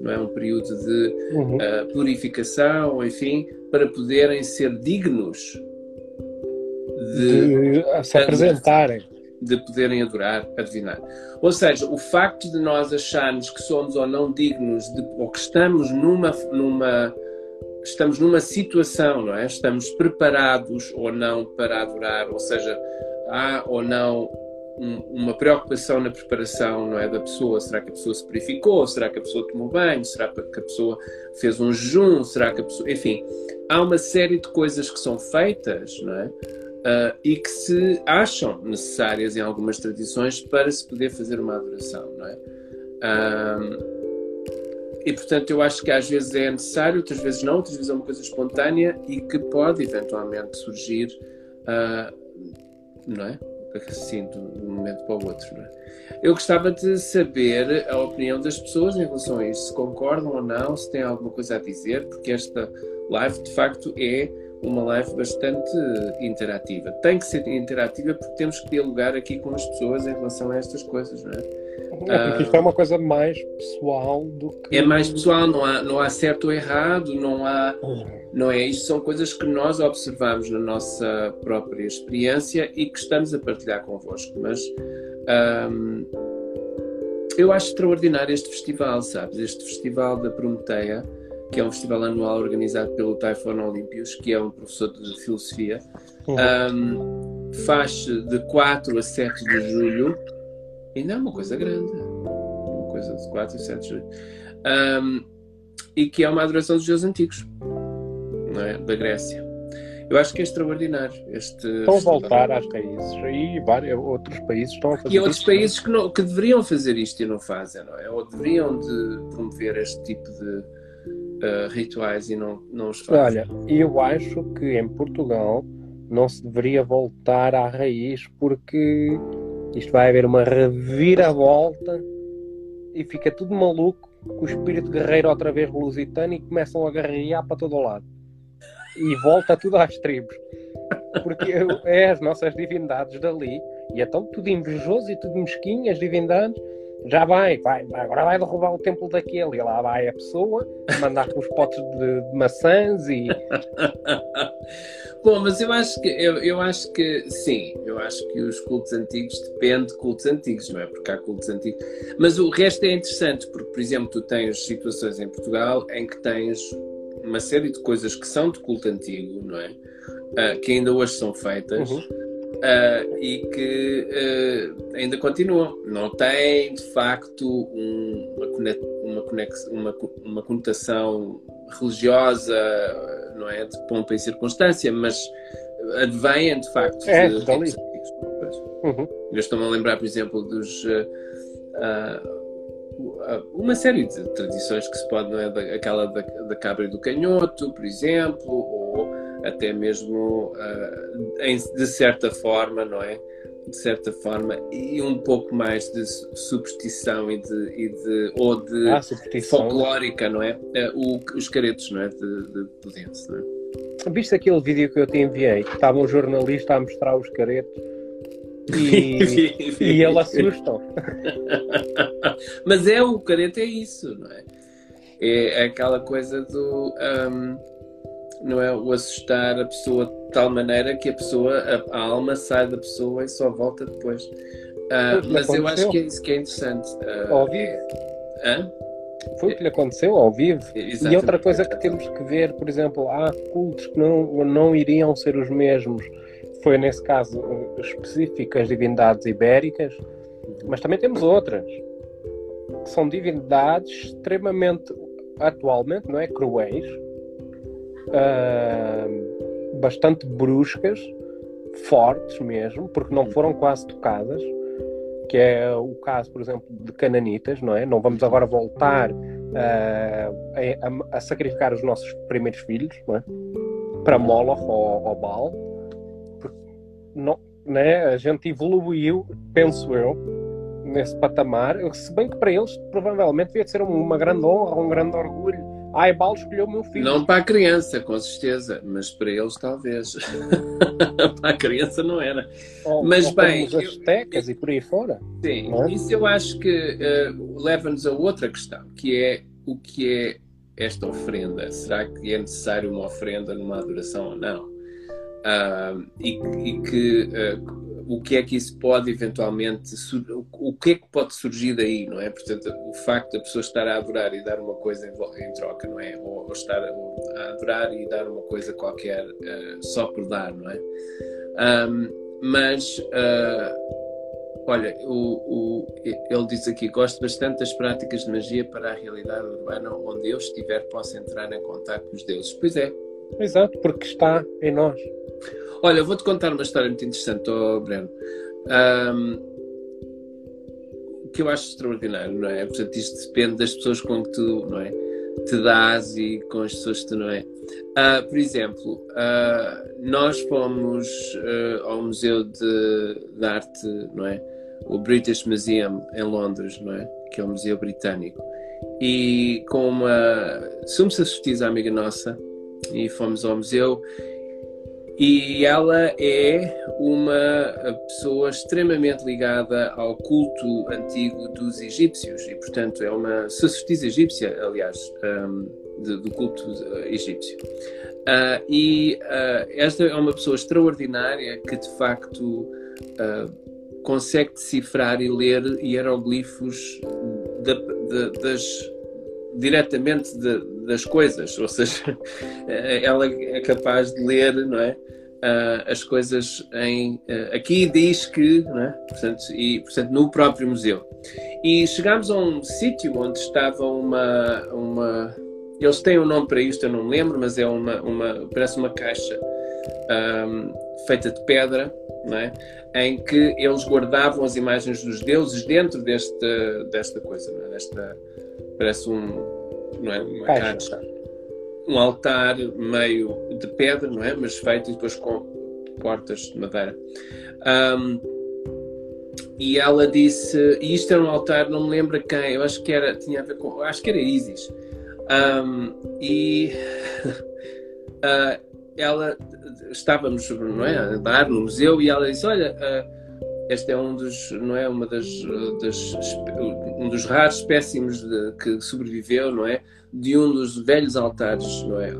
não é um período de uhum. uh, purificação, enfim, para poderem ser dignos de, de se apresentarem de poderem adorar, adivinar. Ou seja, o facto de nós acharmos que somos ou não dignos, de, ou que estamos numa, numa, estamos numa situação, não é? Estamos preparados ou não para adorar, ou seja, há ou não um, uma preocupação na preparação, não é, da pessoa. Será que a pessoa se purificou? Será que a pessoa tomou banho? Será que a pessoa fez um jejum? Será que a pessoa, enfim, há uma série de coisas que são feitas, não é? Uh, e que se acham necessárias em algumas tradições para se poder fazer uma adoração, não é? E portanto eu acho que às vezes é necessário, outras vezes não, outras vezes é uma coisa espontânea e que pode eventualmente surgir, uh, não é? Assim, de um momento para o outro, não é? Eu gostava de saber a opinião das pessoas em relação a isso, se concordam ou não, se têm alguma coisa a dizer, porque esta live de facto é uma live bastante interativa. Tem que ser interativa porque temos que dialogar aqui com as pessoas em relação a estas coisas, não é? É, porque isto é uma coisa mais pessoal do que. É mais pessoal, não há, não há certo ou errado, não há. Não é? Isto são coisas que nós observamos na nossa própria experiência e que estamos a partilhar convosco. Mas eu acho extraordinário este festival, sabes? Este festival da Prometeia que é um festival anual organizado pelo Typhon Olympius, que é um professor de filosofia. Uhum. Um, faz de 4 a 7 de julho, ainda é uma coisa grande, uma coisa de 4 a 7 de julho, um, e que é uma adoração dos deuses antigos, é? da Grécia. Eu acho que é extraordinário. Este estão a voltar às raízes e vários outros países estão a fazer E outros isto, países que, não, que deveriam fazer isto e não fazem, não é? Ou deveriam de promover este tipo de, uh, rituais e não, não os fazem. Olha, eu acho que em Portugal não se deveria voltar à raiz porque isto vai haver uma reviravolta e fica tudo maluco com o espírito guerreiro outra vez lusitano e começam a guerrear para todo o lado. E volta tudo às tribos. Porque é as nossas divindades dali. E é tão tudo invejoso e tudo mesquinho, as divindades já vai, vai, agora vai derrubar o templo daquele, e lá vai a pessoa, mandar com os potes de, de maçãs e. *laughs* Bom, mas eu acho que eu, eu acho que sim, eu acho que os cultos antigos depende de cultos antigos, não é? Porque há cultos antigos. Mas o resto é interessante, porque, por exemplo, tu tens situações em Portugal em que tens uma série de coisas que são de culto antigo, não é? Uh, que ainda hoje são feitas. Uhum uh, e que uh, ainda continuam. Não tem, de facto, um, uma, conex, uma, uma, conotação religiosa, não é? De pompa e circunstância, mas advêm, de facto, é, de, de uhum. Eu estou-me a lembrar, por exemplo, dos. Uh, uma série de tradições que se pode, não é? aquela da, da cabra e do canhoto, por exemplo, até mesmo uh, em, de certa forma, não é? De certa forma, e um pouco mais de superstição e de, e de ou de ah, folclórica, não é? Uh, o, os caretos, não é? De, de Pudense, não é? Viste aquele vídeo que eu te enviei? Que estava um jornalista a mostrar os caretos e, *laughs* e ele assusta. *laughs* Mas é o careto é isso, não é? É aquela coisa do. Um, não é o assustar a pessoa de tal maneira que a pessoa, a, a alma sai da pessoa e só volta depois. Uh, mas eu acho que é isso que é interessante. Uh, ao vivo. Foi o que lhe aconteceu ao vivo. Exatamente. E outra coisa que temos que ver, por exemplo, há cultos que não, não iriam ser os mesmos. Foi nesse caso específico as divindades ibéricas, mas também temos outras que são divindades extremamente atualmente, não é, cruéis, uh, bastante bruscas, fortes mesmo, porque não foram quase tocadas, que é o caso, por exemplo, de cananitas, não é? Não vamos agora voltar uh, a, a, sacrificar os nossos primeiros filhos, não é? Para Moloch ou, ou Baal, não, né, a gente evoluiu, penso eu, nesse patamar, se bem que para eles provavelmente devia ser uma grande honra, um grande orgulho. A Ebal escolheu o meu filho. Não para a criança, com certeza, mas para eles talvez. *laughs* para a criança não era. Ou, mas ou bem. Os aztecas eu... e por aí fora. Sim, é? isso eu acho que uh, leva-nos a outra questão, que é o que é esta ofrenda. Será que é necessário uma ofrenda numa adoração ou não? Uh, e, e, que uh, o que é que isso pode eventualmente, o que é que pode surgir daí, não é? Portanto, o facto da pessoa estar a adorar e dar uma coisa em, troca, não é? Ou, ou estar a, a, adorar e dar uma coisa qualquer uh, só por dar, não é? Um, mas, uh, olha, o, o, ele diz aqui: gosto bastante das práticas de magia para a realidade urbana, onde eu estiver, posso entrar em contato com os deuses. Pois é. Exato, porque está em nós. Olha, vou-te contar uma história muito interessante, oh, Breno. Um, que eu acho extraordinário, não é? Portanto, isto depende das pessoas com que tu, não é? Te dás e com as pessoas que tu, não é? Uh, por exemplo, uh, nós fomos uh, ao Museu de, de, Arte, não é? O British Museum em Londres, não é? Que é um museu britânico. E com uma sumo-sacerdotisa amiga nossa, e fomos ao museu e ela é uma pessoa extremamente ligada ao culto antigo dos egípcios e, portanto, é uma sacerdotisa egípcia, aliás, um, de, do culto egípcio. Uh, e uh, esta é uma pessoa extraordinária que, de facto, uh, consegue decifrar e ler hieroglifos das diretamente de, das coisas, ou seja, *laughs* ela é capaz de ler, não é? Uh, as coisas em uh, aqui diz que, não é? portanto, e portanto no próprio museu. E chegámos a um sítio onde estava uma, uma, eles têm um nome para isto, eu não me lembro, mas é uma, uma parece uma caixa um, feita de pedra, não é? em que eles guardavam as imagens dos deuses dentro desta, desta coisa, é? desta parece um, não é? Uma caixa. caixa. Um altar meio de pedra, não é? Mas feito depois com portas de madeira. Um, e ela disse, e isto era um altar, não me lembro quem, eu acho que era, tinha a ver com, acho que era Isis. Um, e uh, *laughs* ela estávamos não é, a andar no museu e ela disse, olha, uh, este é um dos, não é, uma das, das um dos raros espécimes de, que sobreviveu, não é, de um dos velhos altares, não é,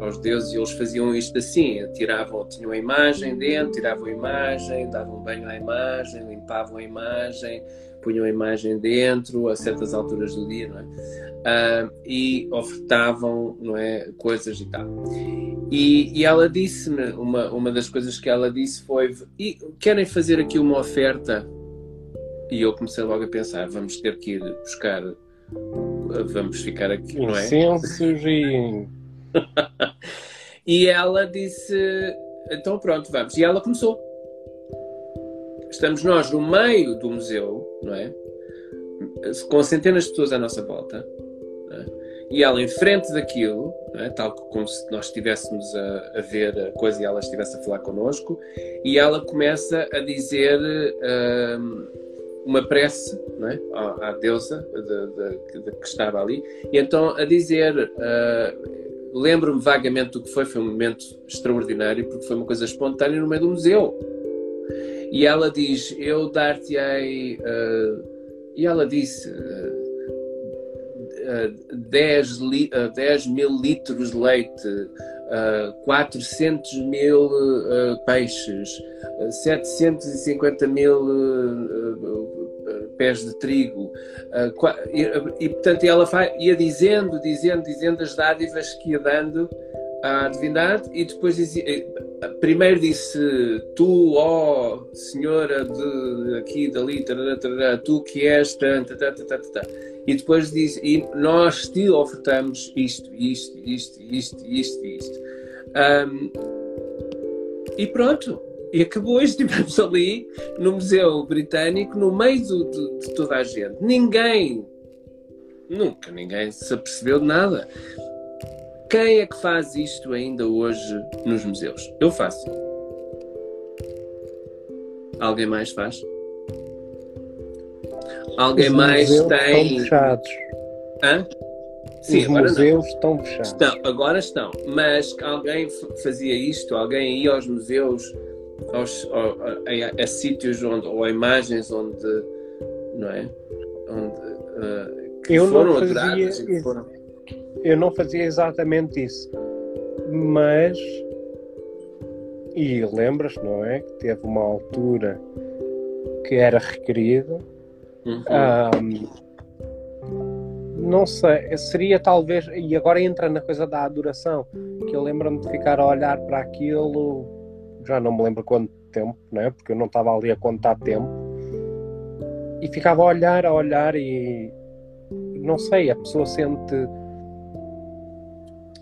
aos deuses. E eles faziam isto assim: tiravam, tinham a imagem dentro, tiravam a imagem, davam banho à imagem, limpavam a imagem, punham a imagem dentro a certas alturas do dia, não é? Uh, e ofertavam, não é, coisas e tal. E, e ela disse-me, uma, uma das coisas que ela disse foi: querem fazer aqui uma oferta? E eu comecei logo a pensar: vamos ter que ir buscar, vamos ficar aqui, não é? Incensos e. *laughs* e ela disse: então pronto, vamos. E ela começou. Estamos nós no meio do museu, não é? Com centenas de pessoas à nossa volta e ela em frente daquilo, é? tal como se nós estivéssemos a, a, ver a coisa e ela estivesse a falar connosco, e ela começa a dizer uh, uma prece é? à, à, deusa de, de, de, que estava ali, e então a dizer. Uh, Lembro-me vagamente do que foi, foi um momento extraordinário, porque foi uma coisa espontânea no meio do museu. E ela diz: Eu dar-te-ei. Uh, e ela disse: 10, li, 10 mil litros de leite, uh, 400 mil uh, peixes, 750 mil pés de trigo. E, e, portanto, ela ia dizendo, dizendo, dizendo as dádivas que ia dando à divindade e depois dizia, eh, primeiro disse tu, ó oh, senhora de aqui, dali, tarará, tarará, tu que és, tanta, tanta. e depois diz, e nós te ofertamos isto, isto, isto, isto, isto, isto. Um, e pronto, e acabou, *laughs* estivemos ali no Museu Britânico, no meio de, de toda a gente. Ninguém, nunca ninguém se apercebeu de nada. Quem é que faz isto ainda hoje nos museus? Eu faço. Alguém mais faz? Alguém Os mais museus tem. Estão fechados. Hã? Sim, Os agora não. museus estão fechados. Estão, agora estão. Mas alguém fazia isto, alguém ia aos museus, aos, ao- a, a- a sítios onde, ou a imagens onde, não é? Onde, eh, que Eu não foram fazia adoradas e que foram. Eu não fazia exatamente isso. Mas. E lembras, não é? Que teve uma altura que era requerido. Uhum. Ahm, não sei, seria talvez. E agora entra na coisa da adoração. Que eu lembro-me de ficar a olhar para aquilo. Já não me lembro quanto tempo, né? Porque eu não estava ali a contar tempo. E ficava a olhar, a olhar e. Não sei, a pessoa sente.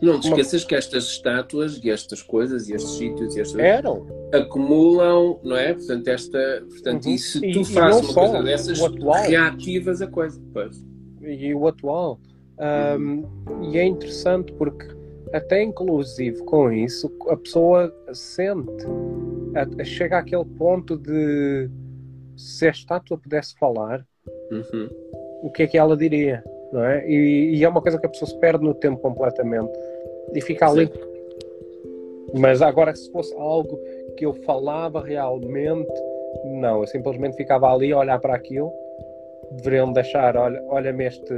Não te uma- esqueças que estas estátuas e estas coisas e estes sítios e estas Eram. acumulam, não é? Portanto, esta, portanto Uhum. e se E- tu e fazes não uma coisa dessas, reativas a coisa. Pois. e o atual. Ahm, e é interessante porque até inclusive com isso a pessoa sente, a- a- chega àquele ponto de se a estátua pudesse falar, Uhum. o que é que ela diria? Não é? E, e é uma coisa que a pessoa se perde no tempo completamente e fica ali. Mas agora se fosse algo que eu falava realmente, não, eu simplesmente ficava ali a olhar para aquilo, deveriam deixar, olha, olha-me este,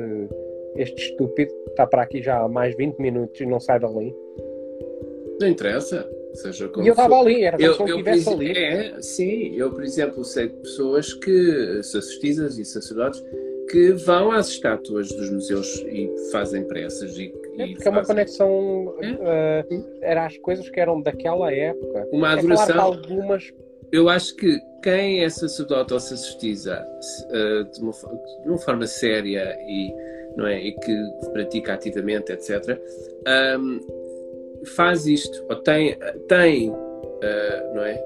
este estúpido, está para aqui já há mais 20 minutos e não sai dali. Não interessa. Seja como e eu estava ali, era como Eu, se eu estivesse por ali. exemplo, é, sim, eu, por exemplo, sei de pessoas que, sacerdotisas e sacerdotes, que vão às estátuas dos museus e fazem pressas e, É e porque é uma conexão, É. eh, era as coisas que eram daquela época. uma É claro adoração. algumas Eu acho que quem é sacerdote ou sacerdotisa se, eh, de, uma, de uma forma séria e, não é, e que pratica ativamente, etc., ahm, faz isto, ou tem, tem eh, não é,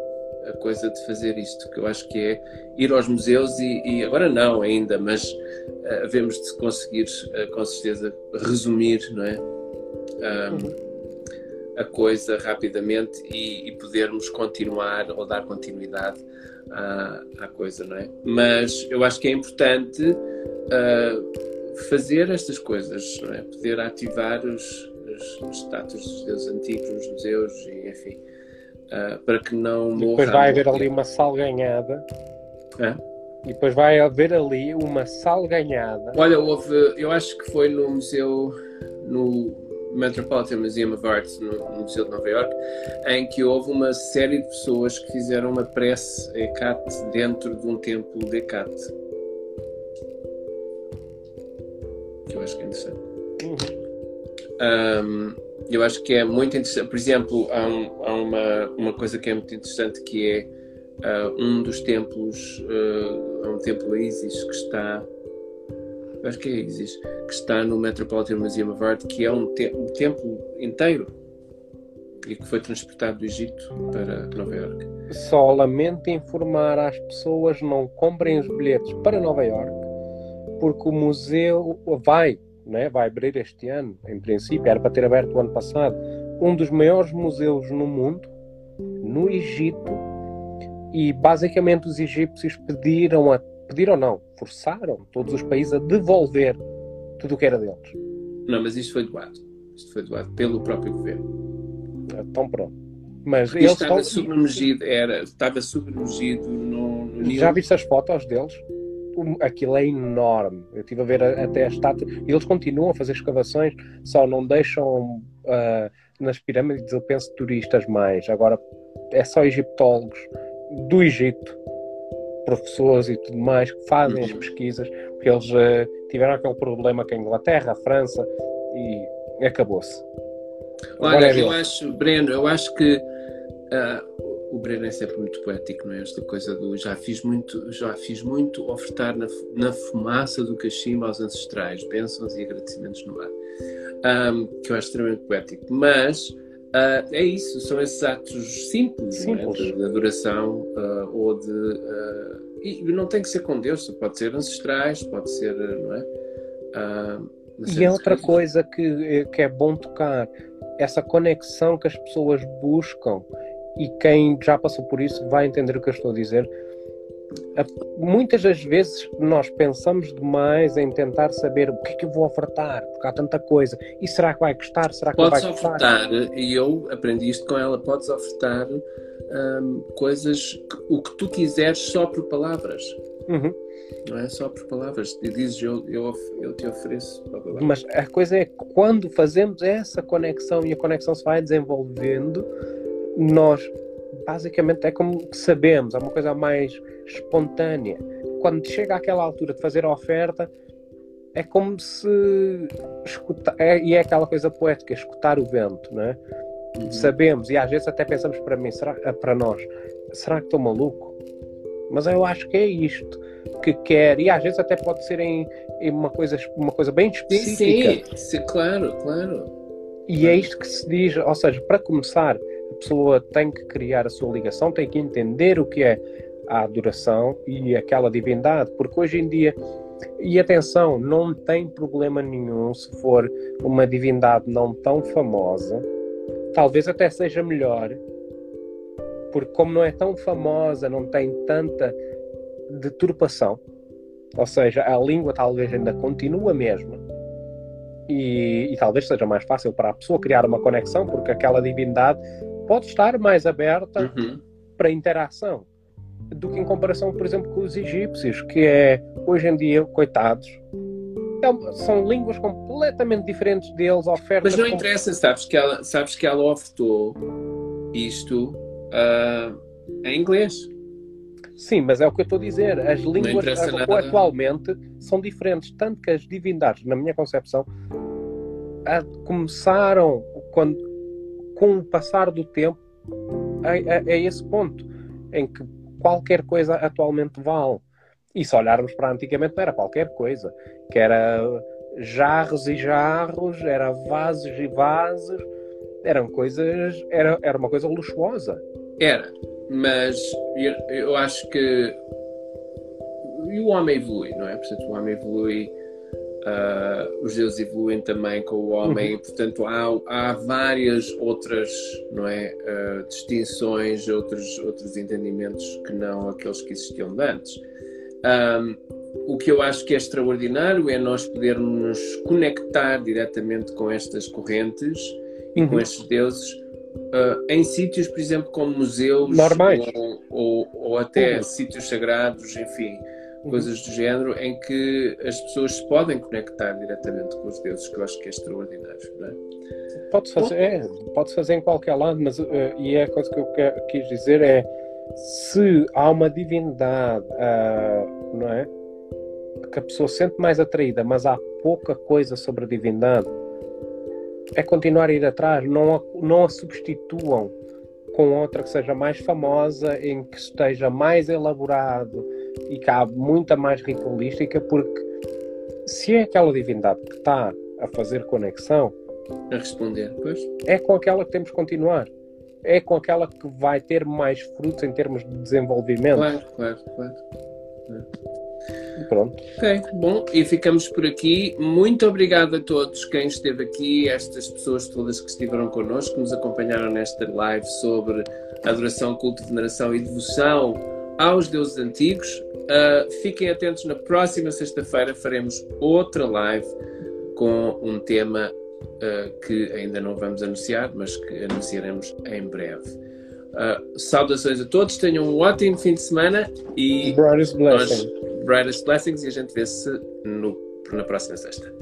a coisa de fazer isto, que eu acho que é ir aos museus e, e agora não ainda, mas havemos de conseguir, eh, com certeza, resumir, não é? Ahm, a coisa rapidamente e, e podermos continuar ou dar continuidade à, à coisa, não é? Mas eu acho que é importante ah, fazer estas coisas, não é? Poder ativar os, os, os estátuas dos deuses antigos nos museus e enfim, ah, para que não E morra. depois vai haver ali uma salganhada. Hã? E depois vai haver ali uma salganhada. Olha, houve, eu acho que foi no museu, no Metropolitan Museum of Art, no, Museu de Nova York, em que houve uma série de pessoas que fizeram uma prece Hecate dentro de um templo de Hecate. Que eu acho que é interessante. Uhum. Um, eu acho que é muito interessante. Por exemplo, há, um- há uma, uma coisa que é muito interessante que é ah, um dos templos, há um templo a Isis que está, acho que é Isis, que está no Metropolitan Museum of Art, que é um, te- um templo inteiro e que foi transportado do Egito para Nova York. Só lamento informar às pessoas não comprem os bilhetes para Nova York porque o museu vai, né, vai abrir este ano, em princípio, era para ter aberto o ano passado, um dos maiores museus no mundo, no Egito, e basicamente os egípcios pediram, a, pediram não, forçaram todos os países a devolver tudo o que era deles. Não, mas isto foi doado. Isto foi doado pelo próprio governo. Então pronto. Mas eles estava estão, submergido, era, estava submergido no, no. Já viste as fotos deles? Aquilo é enorme. Eu estive a ver até a estátua. E eles continuam a fazer escavações, só não deixam ah, nas pirâmides, eu penso, turistas mais. Agora é só egiptólogos do Egito, professores e tudo mais, que fazem as Uhum. pesquisas, porque eles ah, tiveram aquele problema com a Inglaterra, a França, e acabou-se. Olha, é eu acho, Breno, eu acho que ah, o Breno é sempre muito poético, não é? Esta coisa do já fiz muito, já fiz muito ofertar na, na fumaça do cachimbo aos ancestrais, bênçãos e agradecimentos no ar. Ahm, que eu acho extremamente poético. Mas ah, é isso, são esses atos simples, é? Simples. de, de adoração ah, ou de. ah, e não tem que ser com Deus, pode ser ancestrais, pode ser, não é? E é de outra coisas. coisa que, que é bom tocar, essa conexão que as pessoas buscam, e quem já passou por isso vai entender o que eu estou a dizer. muitas das vezes nós pensamos demais em tentar saber o que é que eu vou ofertar, porque há tanta coisa. E será que vai custar? Será que podes vai custar? ofertar, e eu aprendi isto com ela, podes ofertar hum, coisas, o que tu quiseres só por palavras. Uhum. Não é só por palavras. E dizes eu, eu, eu te ofereço. Blá, blá, blá. Mas a coisa é que quando fazemos essa conexão e a conexão se vai desenvolvendo, nós basicamente é como sabemos, é uma coisa mais espontânea. Quando chega àquela altura de fazer a oferta, é como se escutar, é, e é aquela coisa poética, escutar o vento, não é? Uhum. Sabemos, e às vezes até pensamos para mim, será, para nós, será que estou maluco? Mas eu acho que é isto que quer, e às vezes até pode ser em, em uma, coisa, uma coisa bem específica. Sim, sim, claro, claro. E é isto que se diz, ou seja, para começar, pessoa tem que criar a sua ligação, tem que entender o que é a adoração e aquela divindade, porque hoje em dia, e atenção, não tem problema nenhum se for uma divindade não tão famosa, talvez até seja melhor, porque como não é tão famosa, não tem tanta deturpação, ou seja, a língua talvez ainda continua a mesma, e, e, talvez seja mais fácil para a pessoa criar uma conexão, porque aquela divindade pode estar mais aberta uhum. para interação do que em comparação, por exemplo, com os egípcios, que é hoje em dia, coitados, é são línguas completamente diferentes deles, ofertas. Mas não interessa, sabes que ela, sabes que ela ofertou isto uh, em inglês. Sim, mas é o que eu estou a dizer. As línguas atualmente são diferentes, tanto que as divindades, na minha concepção, começaram quando com o passar do tempo, é, é, é esse ponto em que qualquer coisa atualmente vale. E se olharmos para antigamente, não era qualquer coisa, que era jarros e jarros, era vasos e vasos, eram coisas, era, era uma coisa luxuosa. Era, mas eu, eu acho que e o homem evolui, não é? Portanto, o homem evolui Uh, os deuses evoluem também com o homem, uhum. portanto há, há várias outras não é, uh, distinções, outros, outros entendimentos que não aqueles que existiam de antes. Um, o que eu acho que é extraordinário é nós podermos conectar diretamente com estas correntes e uhum. com estes deuses uh, em sítios, por exemplo, como museus. Ou, ou, ou até uhum. sítios sagrados, enfim coisas do género, em que as pessoas se podem conectar diretamente com os deuses, que eu acho que é extraordinário. Não é? Pode fazer, é, pode fazer em qualquer lado, mas uh, e é a coisa que eu quer, quis dizer é se há uma divindade, uh, não é? Que a pessoa sente mais atraída, mas há pouca coisa sobre a divindade, é continuar a ir atrás, não a, não a substituam com outra que seja mais famosa, em que esteja mais elaborado, e cabe muita mais ritualística, porque se é aquela divindade que está a fazer conexão, a responder, pois. É com aquela que temos que continuar. É com aquela que vai ter mais frutos em termos de desenvolvimento. Claro, claro, claro. Pronto. Ok, bom, e ficamos por aqui. Muito obrigado a todos quem esteve aqui, estas pessoas todas que estiveram connosco, que nos acompanharam nesta live sobre adoração, culto, veneração e devoção aos deuses antigos. Uh, fiquem atentos, na próxima sexta-feira faremos outra live com um tema uh, que ainda não vamos anunciar, mas que anunciaremos em breve. Uh, saudações a todos, tenham um ótimo fim de semana e brightest blessings. Brightest blessings e a gente vê-se na próxima sexta.